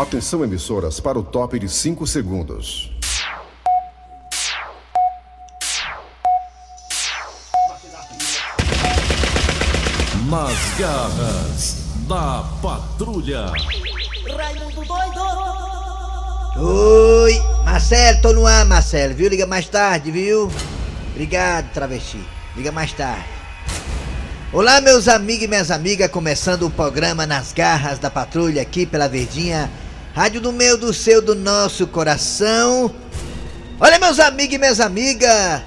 Atenção emissoras para o top de 5 segundos. Nas garras da patrulha. Raimundo doido! Oi, Marcelo, tô no ar, Marcelo, viu? Liga mais tarde, viu? Obrigado, travesti. Liga mais tarde. Olá, meus amigos e minhas amigas, começando o programa Nas Garras da Patrulha aqui pela Verdinha, rádio do meu, do seu, do nosso coração. Olha, meus amigos e minhas amigas,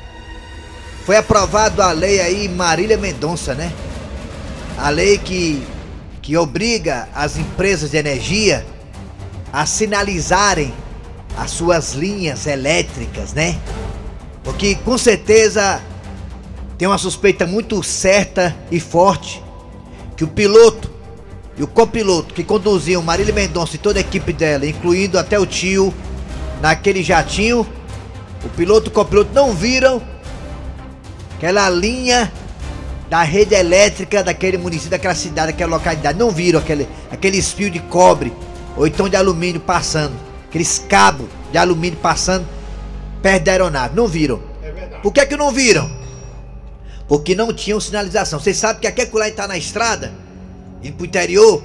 foi aprovado a lei aí Marília Mendonça, né? A lei que, que obriga as empresas de energia a sinalizarem as suas linhas elétricas, né? Porque com certeza tem uma suspeita muito certa e forte que o piloto e o copiloto que conduziam Marília Mendonça e toda a equipe dela, incluindo até o tio, naquele jatinho, o piloto e o copiloto não viram aquela linha da rede elétrica daquele município, daquela cidade, daquela localidade. Não viram aquele, aqueles fios de cobre ou então de alumínio passando, aqueles cabos de alumínio passando perto da aeronave. Não viram. Por que que não viram? Porque não tinham sinalização. Vocês sabem que aquele lá está na estrada, indo pro interior,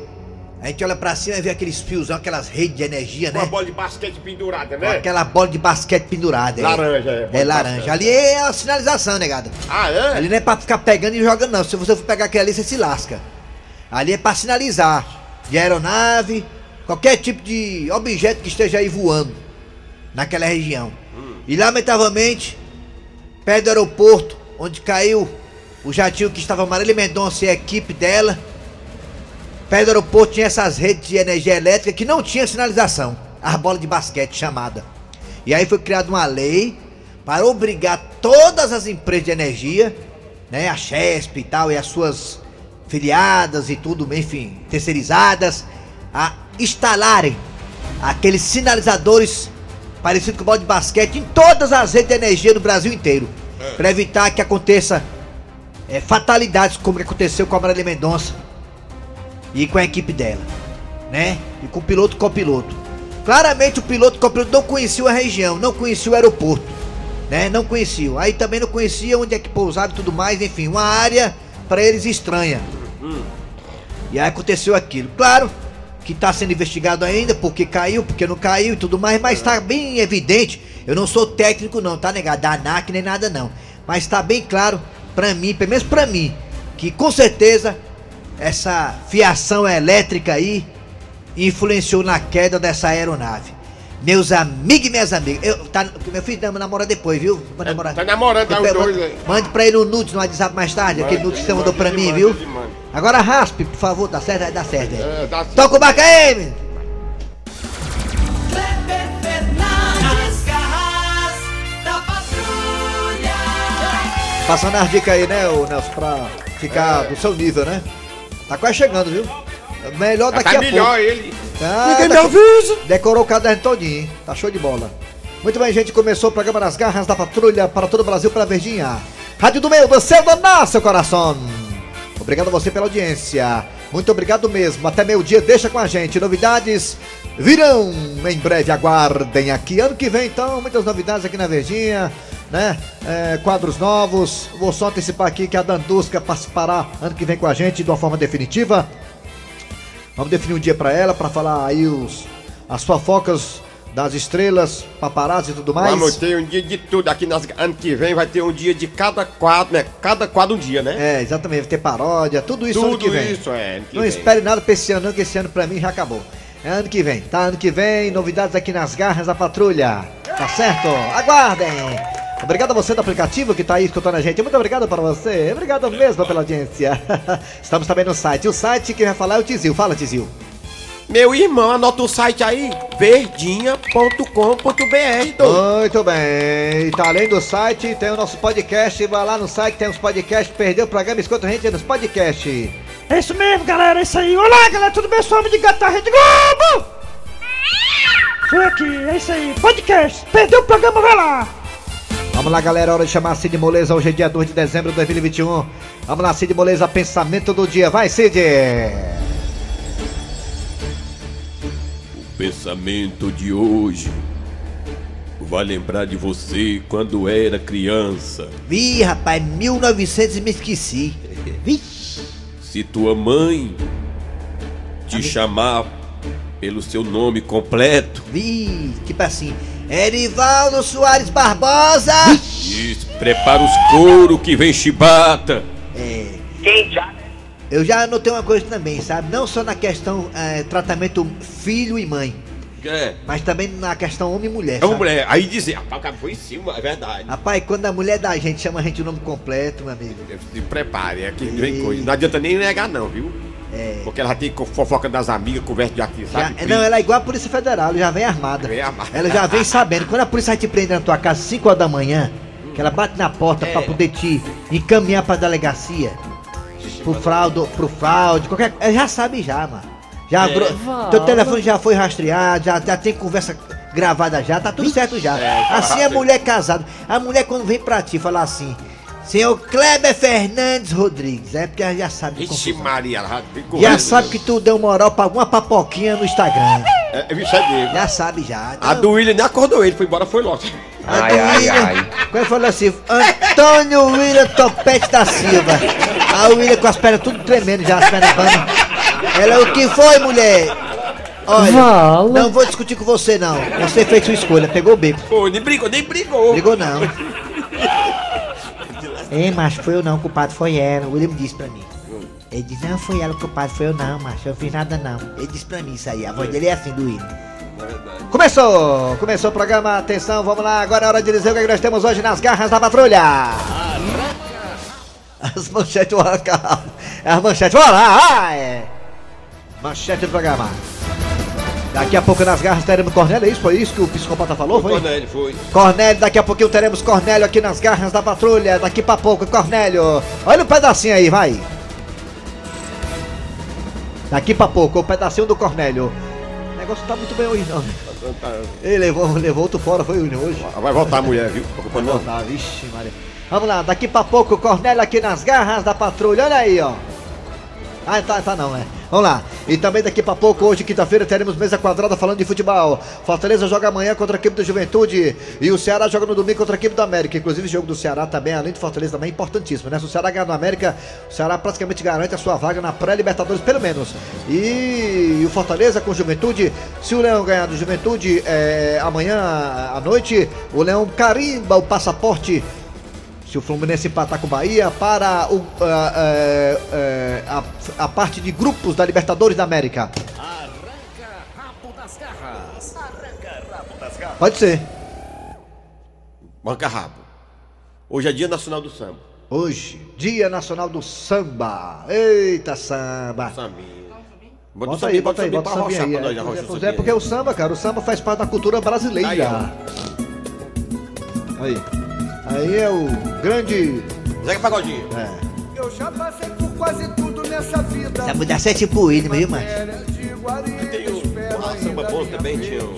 a gente olha pra cima e vê aqueles fios, aquelas redes de energia, Uma né? bola de basquete pendurada, Com né? aquela bola de basquete pendurada. Laranja, é, É laranja. Ali é a sinalização, negado. Ah, é? Ali não é pra ficar pegando e jogando, não. Se você for pegar aquele ali, você se lasca. Ali é pra sinalizar. De aeronave, qualquer tipo de objeto que esteja aí voando naquela região. E lamentavelmente, perto do aeroporto, onde caiu o jatinho que estava Marília Mendonça e a equipe dela, perto do aeroporto tinha essas redes de energia elétrica que não tinha sinalização. As bolas de basquete chamada. E aí foi criada uma lei para obrigar todas as empresas de energia, né, a Chesp e tal, e as suas filiadas e tudo, enfim, terceirizadas, a instalarem aqueles sinalizadores parecidos com bola de basquete em todas as redes de energia do Brasil inteiro, para evitar que aconteça é, fatalidades como que aconteceu com a Marília Mendonça e com a equipe dela, né? E com o piloto copiloto. Claramente o piloto copiloto não conheciam a região, não conheciam o aeroporto, né? Não conheciam. Aí também não conhecia onde é que pousava e tudo mais, enfim, uma área para eles estranha. E aí aconteceu aquilo. Claro que tá sendo investigado ainda, porque caiu, porque não caiu e tudo mais, mas tá bem evidente. Eu não sou técnico não, tá negado? Da ANAC nem nada não. Mas tá bem claro pra mim, pelo menos pra mim, que com certeza essa fiação elétrica aí influenciou na queda dessa aeronave. Meus amigos e minhas amigas, eu, tá, meu filho tá namorando depois, viu? Vai namorar. tá namorando, tá os dois mande- aí. Mande pra ele o nudes no WhatsApp mais tarde, aquele nudes que você mandou pra mim, viu? Agora raspe, por favor, dá certo? Dá certo. aí. É, dá certo. Toca o barco aí, menino. Passando as dicas aí, né, Nelson, pra ficar É. do seu nível, né? Tá quase chegando, viu? Melhor Já daqui tá a melhor pouco. ele. Ah, Ninguém me deco- avisa. Decorou o caderno todinho, hein? Tá show de bola. Muito bem, gente. Começou o programa Nas Garras da Patrulha para todo o Brasil pela Verdinha. Rádio do meu, do seu, do nosso coração. Obrigado a você pela audiência. Muito obrigado mesmo. Até meio dia, deixa com a gente. Novidades virão em breve. Aguardem aqui. Ano que vem, então, muitas novidades aqui na Verdinha. Né? É, quadros novos. Vou só antecipar aqui que a Dandusca participará ano que vem com a gente de uma forma definitiva. Vamos definir um dia pra ela, pra falar aí os, as fofocas das estrelas, paparazzi e tudo mais. Vamos ter um dia de tudo. Aqui nas, ano que vem vai ter um dia de cada quadro, né? Cada quadro um dia, né? É, exatamente, vai ter paródia, tudo isso ano tudo que vem. isso, é. ano Não vem. espere nada pra esse ano, não, que esse ano pra mim já acabou. É ano que vem, tá? Ano que vem, novidades aqui nas garras da patrulha. Tá certo? Aguardem! Obrigado a você do aplicativo que tá aí escutando a gente. Muito obrigado para você. Obrigado mesmo pela audiência. Estamos também no site. O site que vai falar é o Tizil. Fala, Tizil. Meu irmão, anota o site aí, verdinha.com.br. Muito bem. Tá além do site, tem o nosso podcast. Vai lá no site, tem os podcasts. Perdeu o programa, escuta a gente nos podcasts. É isso mesmo, galera, é isso aí. Olá, galera, tudo bem? Sou o homem de gato da Rede Globo! Sou aqui, é isso aí. Podcast, perdeu o programa, vai lá! Vamos lá, galera. Hora de chamar Cid Moleza. Hoje é dia 2 de dezembro de 2021. Vamos lá, Cid Moleza. Pensamento do dia. Vai, Cid. pensamento de hoje vai lembrar de você quando era criança. Ih, rapaz, 1900 e me esqueci. Vixe. Se tua mãe te chamar pelo seu nome completo, Vi, tipo assim, Erivaldo Soares Barbosa! isso, prepara os couro que vem chibata. É. Eu já anotei uma coisa também, sabe? Não só na questão é, tratamento filho e mãe, É. mas também na questão homem e mulher. É mulher. Aí dizer, rapaz, o cara foi em cima, é verdade. Rapaz, quando a mulher da gente chama a gente o nome completo, meu amigo. Se prepare, é que vem coisa. Não adianta nem negar, não, viu? É. Porque ela tem fofoca das amigas, conversa de aqui, Já, sabe? não, ela é igual a Polícia Federal, ela já vem armada. Vem armada. Ela já vem sabendo. Quando a polícia vai te prender na tua casa às 5 horas da manhã, que ela bate na porta É. pra poder te encaminhar pra delegacia, pro fraude, pro fraude, qualquer Ela já sabe já, mano. Já, É. bro- teu telefone já foi rastreado, já, já tem conversa gravada já, tá tudo certo já. É, assim a mulher casada. A mulher quando vem pra ti falar assim, senhor Kleber Fernandes Rodrigues, é porque já sabe. confusão. Maria, ela já sabe que tu deu moral pra alguma papoquinha no Instagram. É, é isso é dele. Já sabe já. A do William nem acordou ele, foi embora, foi logo. Ai, ai, ai. Quando ele falou assim, Antônio William Topete da Silva. A William com as pernas tudo tremendo já, as pernas bamba. Ela, o que foi, mulher? Olha, não vou discutir com você não. Você fez sua escolha, pegou o beco. Pô, nem brigou, nem brigou. Brigou não. Ei, macho, foi eu não, o culpado foi ela. O William disse pra mim. Ele disse, não foi ela, o culpado foi eu não, macho. Eu não fiz nada não. Ele disse pra mim isso aí. A voz dele é assim do William. Começou! Começou o programa, atenção, vamos lá, agora é hora de dizer o que nós temos hoje nas garras da patrulha! As manchetes vão arrancar. As manchetes, vamos lá! É. Manchete do programa. Daqui a pouco nas garras teremos Cornélio, é isso? Foi isso que o psicopata falou? Foi? Cornélio, foi. Cornélio, daqui a pouquinho teremos Cornélio aqui nas garras da patrulha. Daqui pra pouco, Cornélio. Olha um pedacinho aí, vai. Daqui pra pouco, o pedacinho do Cornélio. O negócio tá muito bem hoje, não. Ele levou, levou outro fora, foi hoje. Vai voltar a mulher, viu? Não. Tá, vixe, Maria. Vamos lá, daqui pra pouco, Cornélio aqui nas garras da patrulha. Olha aí, ó. Ah, tá, tá não, é. Vamos lá. E também daqui pra pouco, hoje, quinta-feira, teremos mesa quadrada falando de futebol. Fortaleza joga amanhã contra a equipe do Juventude. E o Ceará joga no domingo contra a equipe do América. Inclusive, o jogo do Ceará também, além de Fortaleza, também é importantíssimo, né? Se o Ceará ganhar no América, o Ceará praticamente garante a sua vaga na pré-Libertadores, pelo menos. E, o Fortaleza com o Juventude, se o Leão ganhar do Juventude é, amanhã à noite, o Leão carimba o passaporte se o Fluminense empatar com o Bahia para o, ah, eh, eh, a, a parte de grupos da Libertadores da América. Pode ser. Banca rabo. Hoje é dia nacional do samba. Hoje, Dia Nacional do Samba. Eita samba. Sambinha. Bota aí, bota aí, bota o sambinha aí. Nós, É, pois o é, porque o samba, cara, o samba faz parte da cultura brasileira. Aí, Aí. Aí é o grande. Zeca Pagodinho. É. Eu já passei por quase tudo nessa vida. Essa mudança é tipo William, viu, mano? Tem o samba bom também, vez. tinha o.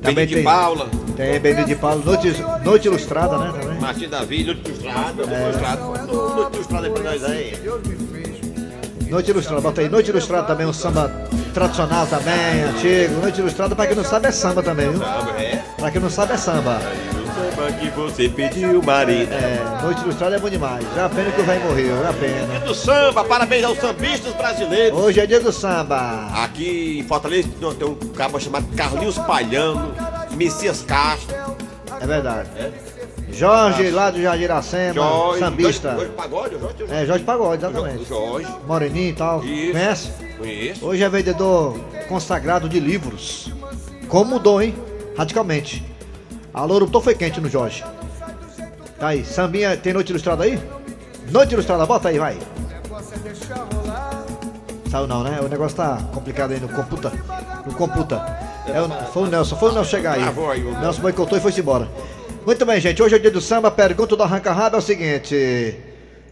Também Benito de tem. Paula, Tem Benito de Paulo, noite, noite ilustrada, né? Também. Martim Davi, Noite Ilustrada, Noite Ilustrada. Noite Ilustrada aí pra nós aí. Deus me fez. Noite Ilustrada, bota aí. Noite Ilustrada também, um samba tradicional também, antigo. Noite Ilustrada, pra quem não sabe, é samba também, viu? Samba, é. Pra quem não sabe, é samba. Que você pediu, Marina. É, Noite Ilustrada é bom demais. Já a pena que o velho morreu, já a pena. Do samba, parabéns aos sambistas brasileiros. Hoje é dia do samba. Aqui em Fortaleza tem um cabo chamado Carlinhos Palhano, Messias Castro, É verdade. Jorge, lá do Jardim Iracema, Jorge. sambista. Jorge Pagode, Jorge, É, Jorge Pagode, exatamente. Jorge. Moreninho e tal. Isso. Conhece? Conheço. Hoje é vendedor consagrado de livros. Como mudou, hein? Radicalmente. Alô, Ruptor foi quente no Jorge. Tá aí, Sambinha, tem noite ilustrada aí? Noite ilustrada, bota aí, vai. Saiu não, né? O negócio tá complicado aí no computa. No computa. É o, foi o Nelson, foi o Nelson chegar aí. O Nelson boicotou e foi-se embora. Muito bem, gente. Hoje é o dia do samba. A pergunta do Arranca Rabo é o seguinte: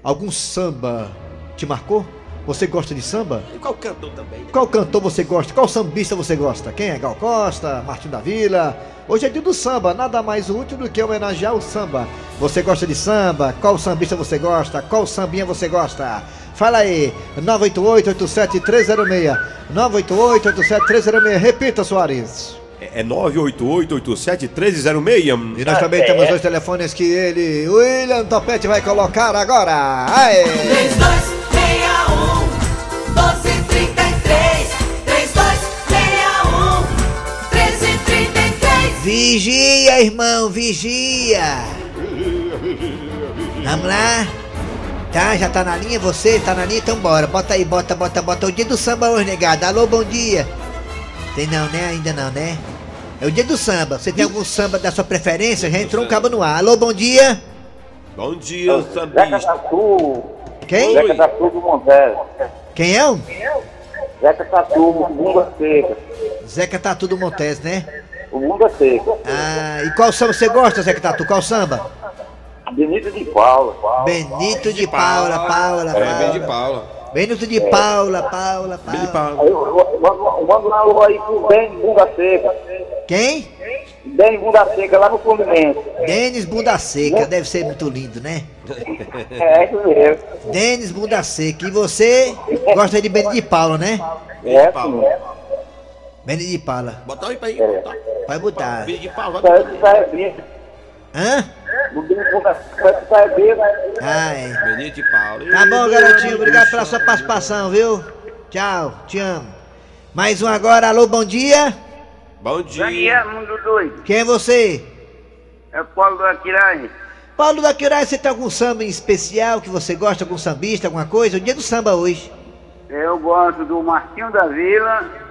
Algum samba te marcou? Você gosta de samba? E qual cantor também? Qual cantor você gosta? Qual sambista você gosta? Quem é? Gal Costa, Martim da Vila? Hoje é dia do samba, nada mais útil do que homenagear o samba. Você gosta de samba? Qual sambista você gosta? Qual sambinha você gosta? Fala aí, 988-87306. 988-87306. Repita, Soares. É 988-87-1306. E nós também temos dois telefones que ele, William Topete, vai colocar agora. Aê! 3261 Vigia, irmão, vigia. Vamos lá. Tá, já tá na linha você? Tá na linha? Então bora. Bota aí, bota, bota, bota. O dia do samba hoje, negado. Alô, bom dia. Tem não, né? Ainda não, né? É o dia do samba. Você tem algum samba da sua preferência? Já entrou um cabo no ar. Alô, bom dia. Bom dia, Zeca sambista. Tatu, Quem? Zeca Tatu do Montes. Quem é? o? Zeca Tatu, Bunda Seca. Zeca Tatu do Montes, né? O Bunda Seca. Ah, e qual samba você gosta, Zeca Tatu? Qual samba? Benito de Paula. Benito de Paula, Paula, É, bem de Paula. Paula. Benito de Paula, Paula, Bem de Paula. Paula. Eu- eu- eu eu mando um alô aí pro Ben Bunda Seca. Quem? Ben Bunda Seca lá no Fluminense. Denis Bunda Seca, deve ser muito lindo, né? É isso mesmo. Denis Bunda Seca. E você gosta de Benito de Paula, né? É sim. Benito de Paula. Bota aí pra aí. Bota. Vai botar. Bem de que sai bem. Hã? O. Ah, é. Benito de Paula. Tá bom, garotinho. Obrigado pela sua participação, viu? Tchau, te amo. Mais um agora. Alô, bom dia. Bom dia. mundo doido. Quem é você? É Paulo do Aquirai. Paulo da Quirai, você tem algum samba em especial que você gosta? Algum sambista, alguma coisa? O dia do samba hoje. Eu gosto do Martinho da Vila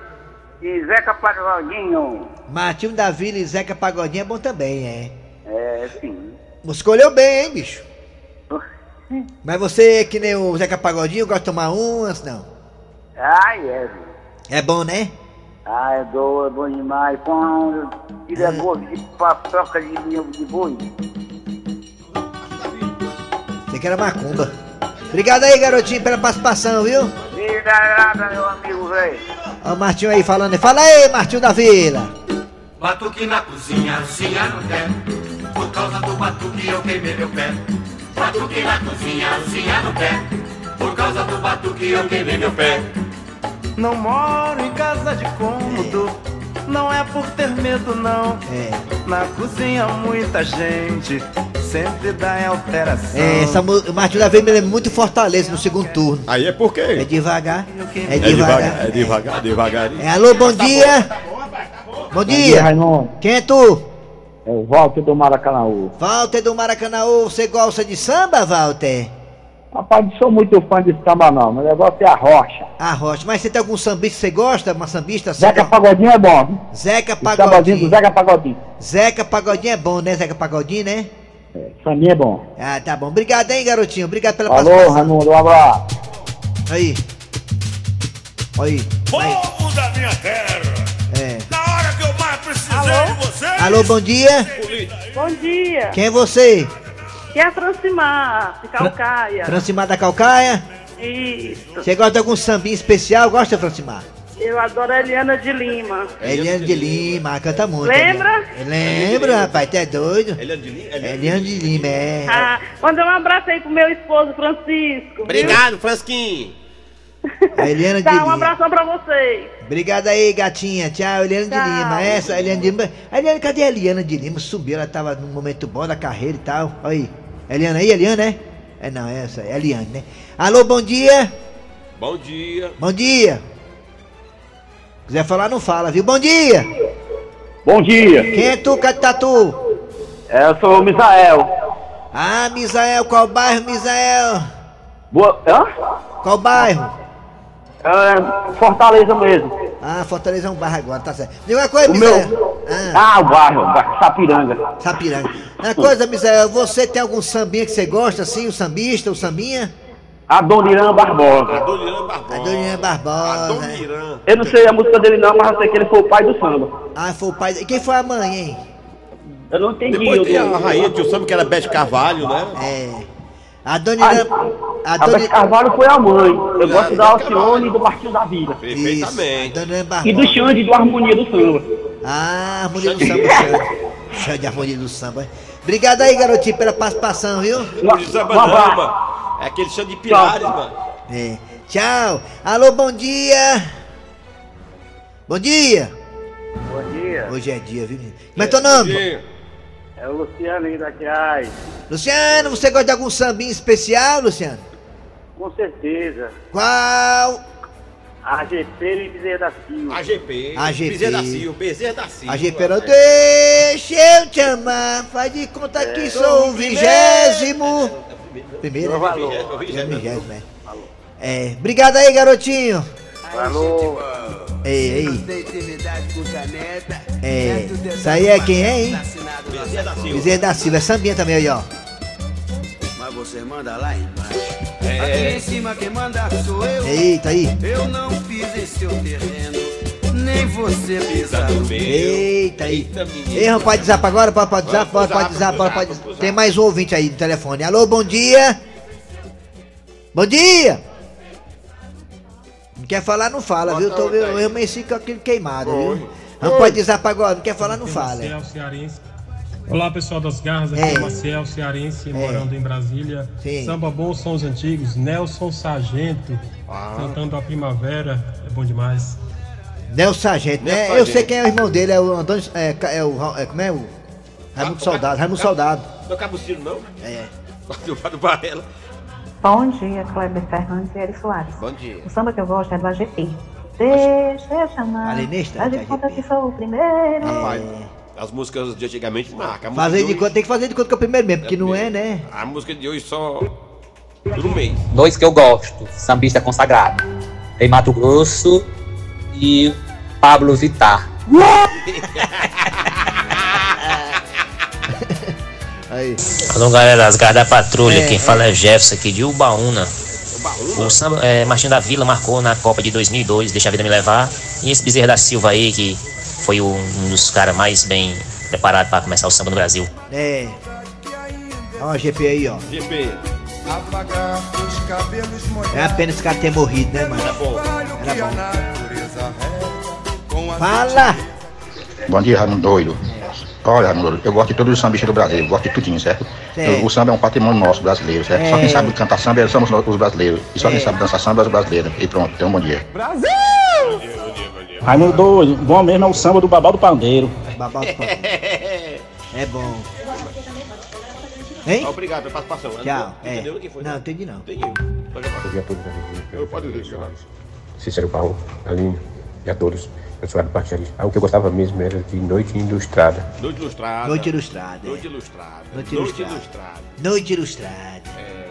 e Zeca Pagodinho. Martinho da Vila e Zeca Pagodinho é bom também, é. É, sim. Escolheu bem, hein, bicho? Mas você, que nem o Zeca Pagodinho, gosta de tomar umas? Não. Ai, é. É bom, né? Ah, é doido, é bom demais. Pão, tira boa de papoca de, de boi. Você que era macumba. Obrigado aí, garotinho, pela participação, viu? E nada, meu amigo, velho. Ó o Martinho aí falando. aí. Fala aí, Martinho da Vila. Batuque na cozinha, cozinha no pé. Por causa do batuque eu queimei meu pé. Batuque na cozinha, cozinha no pé. Por causa do batuque eu queimei meu pé. Não moro em casa de cômodo, não é por ter medo não. É. Na cozinha muita gente sempre dá em alteração. É, essa, Vila me lembra muito Fortaleza no segundo turno. Aí é por quê? É devagar. É É devagar. devagar, é devagar, devagarinho. É, alô, bom dia. Bom dia. Raimundo. Quem é tu? É o Walter do Maracanãú. Walter do Maracanãú. Você gosta de samba, Walter? Rapaz, não sou muito fã de samba não, meu negócio é a rocha. Ah, Rocha. Mas você tem algum sambista que você gosta? Uma sambista? Zeca Samba- Pagodinho é bom, viu? Zeca O sambazinho do Pagodinho. Zeca Pagodinho. Zeca Pagodinho é bom, né? Zeca Pagodinho, né? É, Sambinha é bom. Ah, tá bom. Obrigado, hein, garotinho. Obrigado pela Alô, participação. Raimundo, um abraço. Aí. Aí. Aí. Povo da minha terra, É. na hora que eu mais precisei de vocês. Alô, bom dia. Bom dia, Quem é você? que é Francimar, de Calcaia. Francimar da Calcaia? Isso, Você gosta de algum sambinha especial? Gosta, Francimar? Eu adoro a Eliana de Lima. Eliane de Lima, canta muito. Lembra? Lembra, rapaz, tu é doido? Ele de Lima? Eliane de Lima, é. Ah, mandar um abraço aí pro meu esposo Francisco. Obrigado, Fransquinho. A Eliane de Tá, um Lima. abração pra vocês. Obrigado aí, gatinha. Tchau, Eliane de Tchau. Lima. Essa, a Eliane de Lima. A Eliane, cadê a Eliana de Lima? Subiu, ela tava num momento bom da carreira e tal. Olha aí. Eliana aí, Eliana, é? É não, é essa, é a Eliane, né? Alô, bom dia. Bom dia. Bom dia. Quiser falar, não fala, viu? Bom dia. Bom dia. Quem é tu, Catatu? É, eu sou o Misael. Ah, Misael, qual bairro, Misael? Boa. Hã? Qual bairro? É, Fortaleza mesmo. Ah, Fortaleza é um bairro agora, tá certo. Diga uma coisa, O Misael. meu. Ah, Ah, o bairro, o bairro Sapiranga. Sapiranga. Uma coisa, Misael, você tem algum sambinha que você gosta, assim, o sambista, o sambinha? Adoniran Barbosa. Adoniran Barbosa. Adoniran Barbosa. Adoniran. Eu não sei a música dele não, mas eu sei que ele foi o pai do samba. Ah, foi o pai. E quem foi a mãe, hein? Eu não entendi. Depois tem a rainha de samba que era Bete Carvalho, né? É. A Dona Irã. A A Dona Beth Carvalho foi a mãe. Eu gosto da Alcione e do Martinho da Vida. Perfeitamente. E do Xande do Harmonia do Samba. Ah, harmonia do samba, Xande. Xande, harmonia do samba. Obrigado aí, garotinho, pela participação, viu? Não samba não. É aquele chão de pilares, mano. É. Tchau. Alô, bom dia. Bom dia. Bom dia. Hoje é dia, viu? menino? Como é teu nome? É o Luciano aqui da Quiais. Luciano, você gosta de algum sambinha especial, Luciano? Com certeza. Qual? AGP e Bezerra da Silva. AGP. AGP. Bezerra da Silva. Bezerra da Silva. A Gepera, deixa eu te amar, faz de conta que sou o vigésimo. Primeiro, Seu né? valor. É o vigésimo, é. É, obrigado aí, garotinho. Falou. Ei, ei. É, isso aí é quem é, hein? Bezerra da Silva. Bezerra da Silva, é sambinha também aí, ó. Mas você manda lá embaixo. É. Aqui em cima quem manda sou eu. Eita aí. Eu não piso em seu terreno, nem você pisa no meu. Eita aí. Ei, rapaz, pode zap agora? Pode, pode zap, pode, pode zap, pode, pode. Tem mais um ouvinte aí no telefone. Alô, bom dia. Bom dia. Não quer falar, não fala, viu? Tô, eu, eu amanheci com aquilo queimado, viu? Não pode zap agora, não quer falar, não fala. Maciel Cearense. Olá pessoal das garras, aqui É. é Maciel Cearense, É. morando em Brasília. Sim. Samba bom são os antigos, Nelson Sargento, Ah. cantando a primavera, é bom demais. Nelson Sargento, né? Nelson Eu sei quem é o irmão dele, é o Antônio. É, é o. É, como é o. Raimundo Soldado, Raimundo Soldado. Não é Cabucino, não? É. Do do Varela. Bom dia, Kleber Fernandes e Eri Soares. Bom dia. O samba que eu gosto é do AGP. Deixa eu chamar. Alenista, Faz de conta que sou o primeiro. Rapaz, as músicas de antigamente marcam. Fazer de conta, tem que fazer de conta que é o primeiro mesmo, porque não é, né? A música de hoje só. Por um mês. Dois que eu gosto, sambista consagrado. Tem Mato Grosso e Pablo Vittar. Aí. Alô galera, as garras da patrulha, É, quem é. fala é Jefferson aqui de Ubaúna. O samba, é, Martinho da Vila marcou na Copa de 2002, Deixa a Vida Me Levar. E esse Bezerra da Silva aí, que foi um dos caras mais bem preparados para começar o samba no Brasil. É. Ó, a GP aí, ó. GP. Apagar os cabelos molhados. É a pena esse cara ter morrido, né, mano? Era bom. Era bom. Fala! Bom dia, Raimundo Doido. Olha, Doido, eu gosto de todos os sambistas do Brasil, eu gosto de tudinho, certo? O, samba é um patrimônio nosso brasileiro, certo? Só É. quem sabe cantar samba é- somos nós, os brasileiros. E só É. quem sabe dançar samba é os brasileiros. E pronto, um bom dia. Raimundo doido, bom mesmo é o samba do Babal do Pandeiro. Babal do Pandeiro. É bom. Hein? Obrigado pela participação. Tchau. Não É. Entendeu o que foi? Não, entendi não. Entendi. Bom dia a todos. Eu dizer, senhor. Cícero Paulo, Aline e a todos. Eu sou do Partido. Ah, o que eu gostava mesmo era de Noite Ilustrada. Noite ilustrada. Noite ilustrada. é. Noite ilustrada. Noite Noite ilustrada. Noite ilustrada.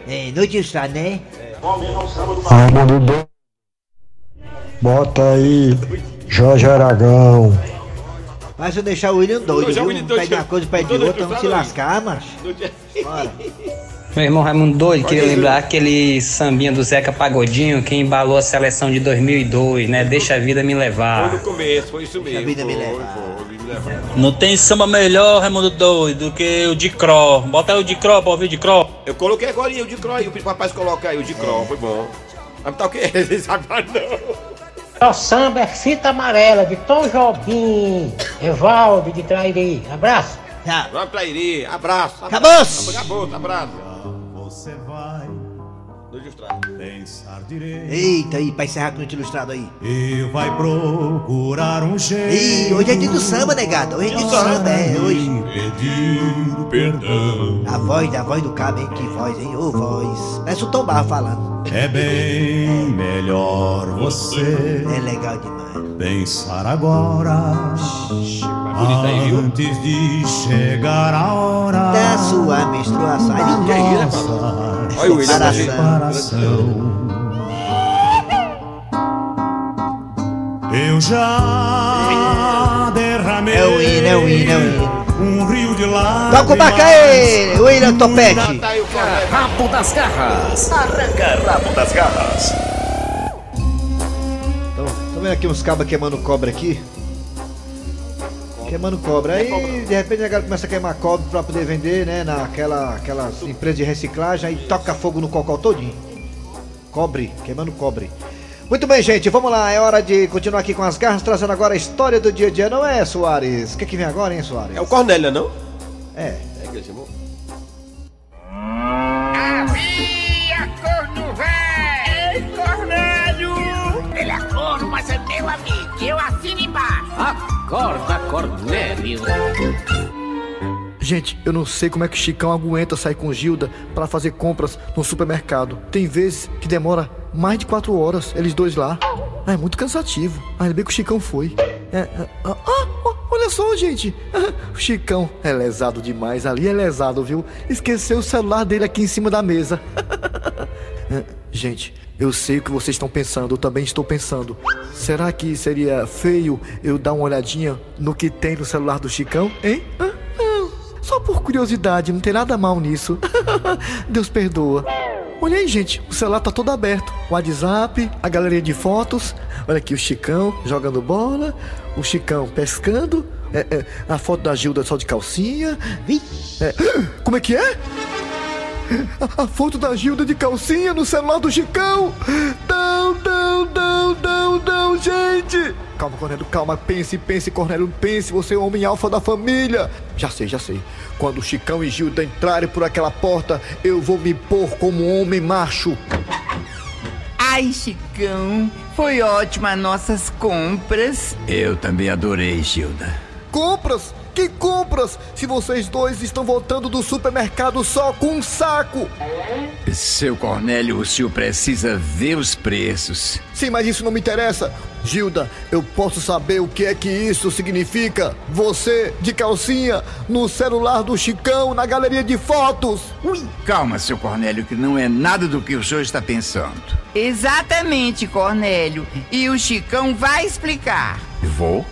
É, noite ilustrada, né? Bota aí, Jorge Aragão. Mas se eu deixar o William doido, é viu? Pede uma coisa, pede outra, vamos se lascar, macho. Bora. Meu irmão Raimundo Doido, queria lembrar aquele sambinha do Zeca Pagodinho que embalou a seleção de 2002, né? Deixa a vida me Foi levar. no começo, foi isso mesmo. vida me foi, levar. foi, me levar. Não tem samba melhor, Raimundo Doido, do que o de Cro. Bota aí o de Cro pra ouvir de Cro. Eu coloquei agora o de Cro aí, o rapaz coloca aí o de Cro, foi bom. Mas tá o quê? Ele sabe mais não. O samba é fita amarela de Tom Jobim, Evaldo de Trairi. Abraço. Vamos pra Iri, abraço. Acabou-se. Acabou, abraço. Você vai. Pensar direito Eita aí, pra encerrar com o ilustrado aí. e vai procurar um jeito. Ih, hoje é dia do samba, negado. Hoje é dia do samba, é, hoje. Pedir perdão. A voz, a voz do cabo, hein? Que voz, hein? Ô, voz. Parece o Tom Barra falando. É bem melhor você É legal demais. pensar agora. Antes de chegar a hora Da sua menstruação. É isso, nossa Olha o William separação. Eu já derramei É o hino, é o hino, é o hino. um rio de lágrimas. Toca o barco aí, William Topete. Rabo das garras. Arranca rabo das garras. Então, tô vendo aqui uns cabos queimando cobra aqui. Queimando cobre. Aí, de repente, a galera começa a queimar cobre pra poder vender, né? Naquela aquelas empresas de reciclagem, aí toca fogo no cocó todinho. Cobre, queimando cobre. Muito bem, gente, vamos lá. É hora de continuar aqui com as garras, trazendo agora a história do dia a dia, não é, Soares? O que, que vem agora, hein, Soares? É o Cornélia, não? É. É que chamou? Havia corno velho! Ei, Cornélio! Ele é corno, mas é meu amigo. Eu assino embaixo. Acorda, Cornélio. Gente, eu não sei como é que Chicão aguenta sair com Gilda para fazer compras no supermercado. Tem vezes que demora mais de quatro horas, eles dois lá. Ah, é muito cansativo. Ah, ainda bem que o Chicão foi. É, é, ah, ah, olha só, gente. O Chicão é lesado demais. Ali é lesado, viu? Esqueceu o celular dele aqui em cima da mesa. É, gente, eu sei o que vocês estão pensando, eu também estou pensando. Será que seria feio eu dar uma olhadinha no que tem no celular do Chicão, hein? Ah, ah, Só por curiosidade, não tem nada mal nisso. Deus perdoa. Olha aí, gente, o celular tá todo aberto. O WhatsApp, a galeria de fotos. Olha aqui o Chicão jogando bola, o Chicão pescando, é, é, a foto da Gilda só de calcinha. É, como é que é? A, a foto da Gilda de calcinha no celular do Chicão! Não, não, não, não, não, gente! Calma, Cornélio, calma. Pense, pense, Cornélio, pense. Você é o homem alfa da família. Já sei, já sei. Quando o Chicão e Gilda entrarem por aquela porta, eu vou me pôr como um homem macho. Ai, Chicão, foi ótima nossas compras. Eu também adorei, Gilda. Compras? Que compras? Se vocês dois estão voltando do supermercado só com um saco! Seu Cornélio, o senhor precisa ver os preços. Sim, mas isso não me interessa. Gilda, eu posso saber o que é que isso significa? Você, de calcinha, no celular do Chicão, na galeria de fotos. Ui. Calma, seu Cornélio, que não é nada do que o senhor está pensando. Exatamente, Cornélio. E o Chicão vai explicar. Vou?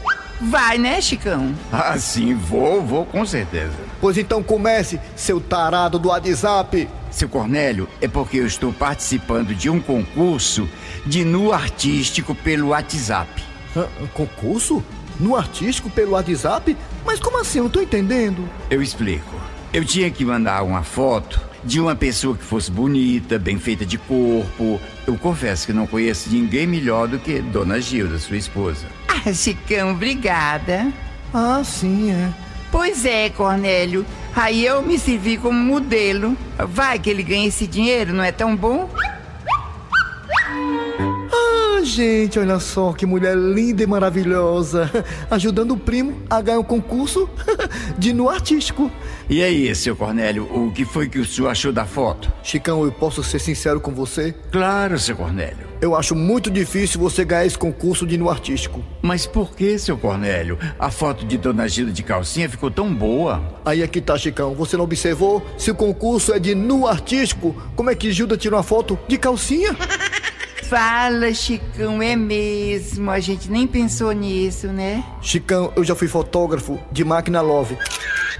Vai, né, Chicão? Ah, sim, vou, vou com certeza. Pois então comece, seu tarado do WhatsApp. Seu Cornélio, é porque eu estou participando de um concurso de nu artístico pelo WhatsApp. Ah, concurso? No artístico pelo WhatsApp? Mas como assim? Eu não tô entendendo. Eu explico. Eu tinha que mandar uma foto de uma pessoa que fosse bonita, bem feita de corpo. Eu confesso que não conheço ninguém melhor do que Dona Gilda, sua esposa. Ah, Chicão, obrigada. Ah, sim, é. Pois é, Cornélio. Aí eu me servi como modelo. Vai que ele ganha esse dinheiro, não é tão bom? Gente, olha só que mulher linda e maravilhosa. Ajudando o primo a ganhar um concurso de nu artístico. E aí, seu Cornélio, o que foi que o senhor achou da foto? Chicão, eu posso ser sincero com você? Claro, seu Cornélio. Eu acho muito difícil você ganhar esse concurso de nu artístico. Mas por que, seu Cornélio? A foto de Dona Gilda de calcinha ficou tão boa. Aí aqui tá, Chicão. Você não observou? Se o concurso é de nu artístico, como é que Gilda tirou uma foto de calcinha? Fala, Chicão, é mesmo. A gente nem pensou nisso, né? Chicão, eu já fui fotógrafo de máquina Love.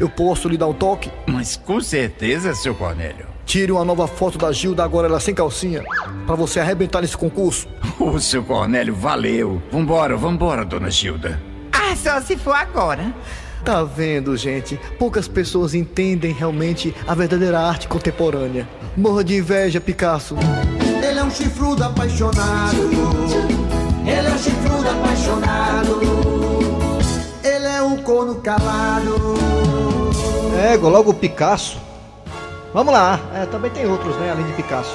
Eu posso lhe dar um toque? Mas com certeza, seu Cornélio. Tire uma nova foto da Gilda, agora ela sem calcinha, para você arrebentar nesse concurso. Ô, seu Cornélio, valeu. Vambora, vambora, dona Gilda. Ah, só se for agora. Tá vendo, gente? Poucas pessoas entendem realmente a verdadeira arte contemporânea. Morra de inveja, Picasso. É um chifrudo apaixonado. Ele é um chifrudo apaixonado. Ele é um corno calado. É, logo o Picasso. Vamos lá, é, também tem outros, né, além de Picasso.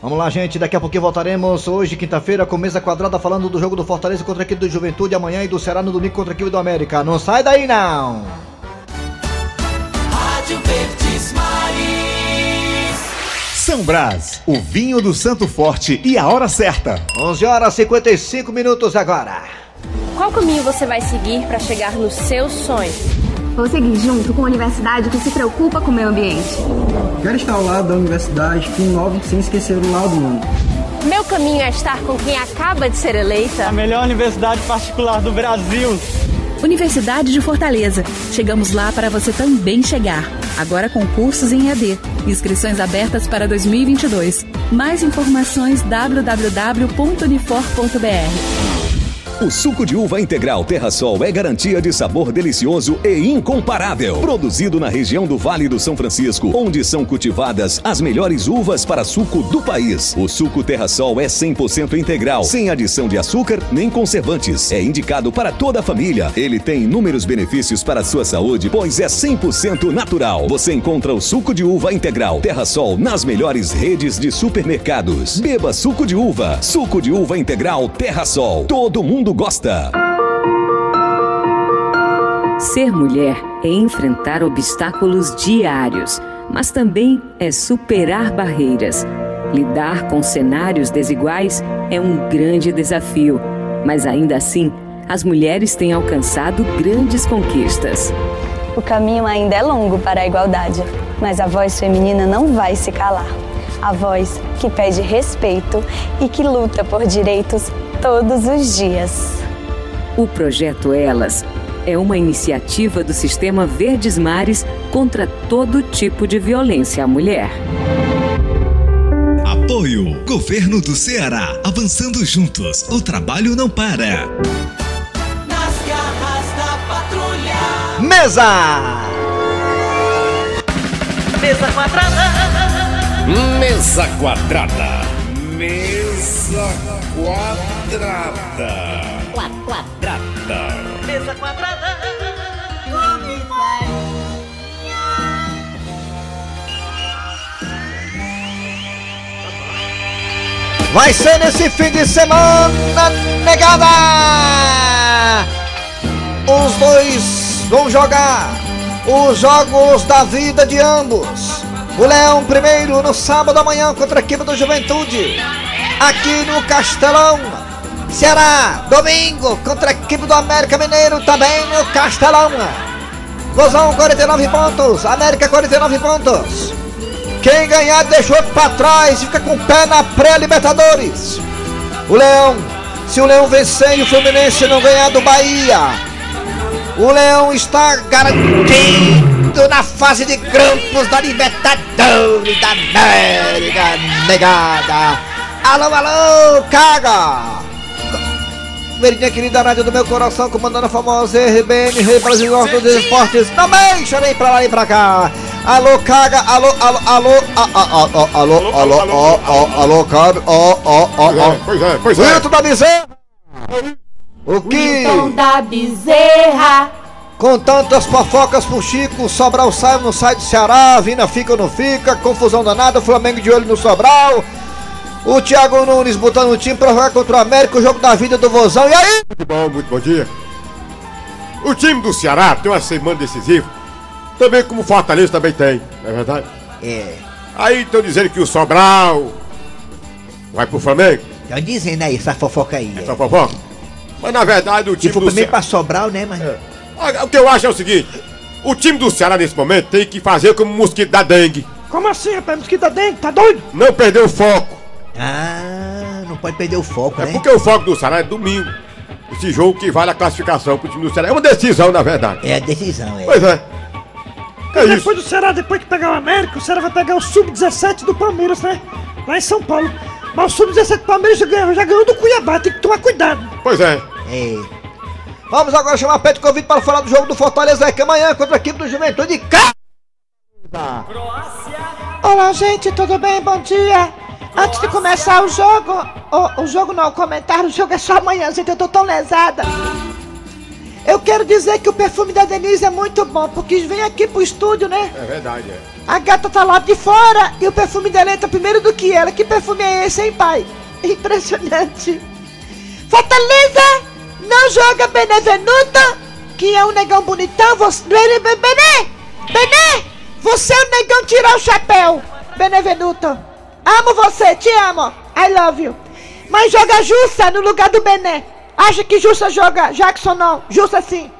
Vamos lá, gente, daqui a pouquinho voltaremos hoje, quinta-feira, com mesa quadrada, falando do jogo do Fortaleza contra a equipe do Juventude amanhã e do Ceará no domingo contra a equipe do América. Não sai daí, não! São Brás, o vinho do Santo Forte e a hora certa. 11 horas e 55 minutos agora. Qual caminho você vai seguir para chegar no seu sonho? Vou seguir junto com a universidade que se preocupa com o meio ambiente. Quero estar ao lado da universidade que inove sem esquecer o lado humano. Meu caminho é estar com quem acaba de ser eleita. A melhor universidade particular do Brasil. Universidade de Fortaleza. Chegamos lá para você também chegar. Agora com cursos em EAD. Inscrições abertas para 2022. Mais informações www.unifor.br. O suco de uva integral Terrasol é garantia de sabor delicioso e incomparável. Produzido na região do Vale do São Francisco, onde são cultivadas as melhores uvas para suco do país. O suco Terrasol é 100% integral, sem adição de açúcar nem conservantes. É indicado para toda a família. Ele tem inúmeros benefícios para a sua saúde, pois é 100% natural. Você encontra o suco de uva integral Terrasol nas melhores redes de supermercados. Beba suco de uva. Suco de uva integral Terrasol. Todo mundo gosta. Ser mulher é enfrentar obstáculos diários, mas também é superar barreiras. Lidar com cenários desiguais é um grande desafio, mas ainda assim, as mulheres têm alcançado grandes conquistas. O caminho ainda é longo para a igualdade, mas a voz feminina não vai se calar. A voz que pede respeito e que luta por direitos todos os dias. O projeto Elas é uma iniciativa do Sistema Verdes Mares contra todo tipo de violência à mulher. Apoio Governo do Ceará. Avançando juntos. O trabalho não para. Nas garras da patrulha. Mesa! Mesa quadrada. Mesa quadrada. Mesa quadrada. Quadrada. Mesa quadrada. Vai ser nesse fim de semana, negada! Os dois vão jogar os jogos da vida de ambos. O Leão primeiro no sábado amanhã contra a equipe do Juventude, aqui no Castelão. Ceará, domingo, contra a equipe do América Mineiro, também no Castelão. Gozão 49 pontos, América 49 pontos. Quem ganhar deixou pra trás, fica com o pé na pré-Libertadores. O Leão, se o Leão vencer e o Fluminense não ganhar do Bahia, o Leão está garantido na fase de grupos da Libertadores da América negada. Alô, alô, caga! Merinha querida, rádio do meu coração, comandando a famosa RBN, Rei Brasil dos Esportes. Também chorei pra lá e pra cá. Alô, caga, alô, alô, alô, a- a- a- a- alô, alô, ó, ó, alô, caga, ó, ó, ó, ó. Pois é, pois é. Wilton da Bezerra. O que? da Bezerra. Com tantas fofocas pro Chico, Sobral sai ou não sai do Ceará, Vina fica ou não fica, confusão danada, Flamengo de olho no Sobral. O Thiago Nunes botando o time pra jogar contra o América, o jogo da vida do Vozão. E aí? Muito bom, muito bom dia. O time do Ceará tem uma semana decisiva. Também como o Fortaleza também tem, não é verdade? É. Aí estão dizendo que o Sobral vai pro Flamengo. Estão dizendo aí, essa fofoca aí. Essa fofoca. Mas na verdade o Se time for do primeiro Ceará. pra Sobral, né, mas... Ah, O que eu acho é o seguinte: o time do Ceará nesse momento tem que fazer como o mosquito da dengue. Como assim, rapaz? Mosquito da dengue, tá doido? Não perder o foco. Ah, não pode perder o foco, É né? porque o foco do Ceará é domingo. Esse jogo que vale a classificação pro time do Ceará. É uma decisão, na verdade. É a decisão, é. Pois é. É isso. depois do Ceará, depois que pegar o América, o Ceará vai pegar o Sub-17 do Palmeiras, né? Lá em São Paulo. Mas o Sub-17 do Palmeiras já ganhou, já ganhou do Cuiabá, tem que tomar cuidado. Pois é. É. Vamos agora chamar Pedro Convite para falar do jogo do Fortaleza que amanhã contra a equipe do Juventude. Cá! Olá, gente, tudo bem? Bom dia. Antes de começar o jogo, o, o jogo não, o comentário, o jogo é só amanhã, gente, eu tô tão lesada. Eu quero dizer que o perfume da Denise é muito bom, porque vem aqui pro estúdio, né? É verdade, é. A gata tá lá de fora e o perfume dela entra primeiro do que ela. Que perfume é esse, hein, pai? Impressionante. Fortaleza não joga Benevenuto, que é um negão bonitão. Você... Bené, Bené, você é um negão tirar o chapéu. Benevenuto, amo você, te amo. I love you. Mas joga Jussa no lugar do Bené. Acha que Jussa joga Jackson não? Jussa sim.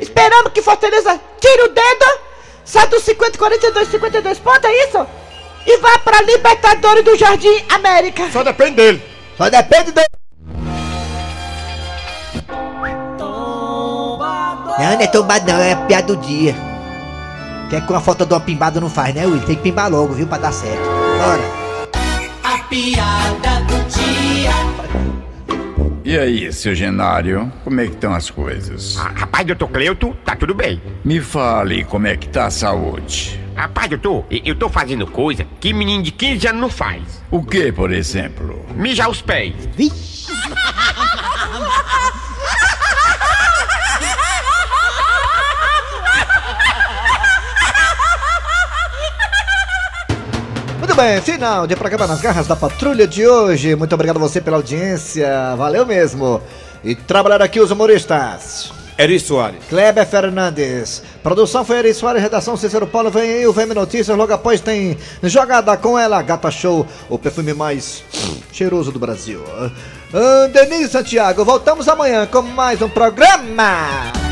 Esperamos que Fortaleza tire o dedo, sai dos 50, 42, 52 pontos, é isso? E vá pra Libertadores do Jardim América. Só depende dele. Só depende dele. Não, não é tombado não, é a piada do dia. Que é com a falta de uma pimbada não faz, né, Will? Tem que pimbar logo, viu, pra dar certo. Bora. A piada do dia. E aí, seu Genário, como é que estão as coisas? Ah, rapaz, doutor Cleuto, tá tudo bem. Me fale como é que tá a saúde. Rapaz, doutor, eu tô fazendo coisa que menino de 15 anos não faz. O que, por exemplo? Mijar os pés. Muito bem, final de programa nas garras da patrulha de hoje. Muito obrigado a você pela audiência, valeu mesmo. E trabalhar aqui os humoristas. Eri Soares. Kleber Fernandes. Produção foi Eri Soares, redação Cícero Paulo. Vem aí o VM Notícias. Logo após tem Jogada com ela, Gata Show, o perfume mais cheiroso do Brasil. Ah, Denise Santiago, voltamos amanhã com mais um programa.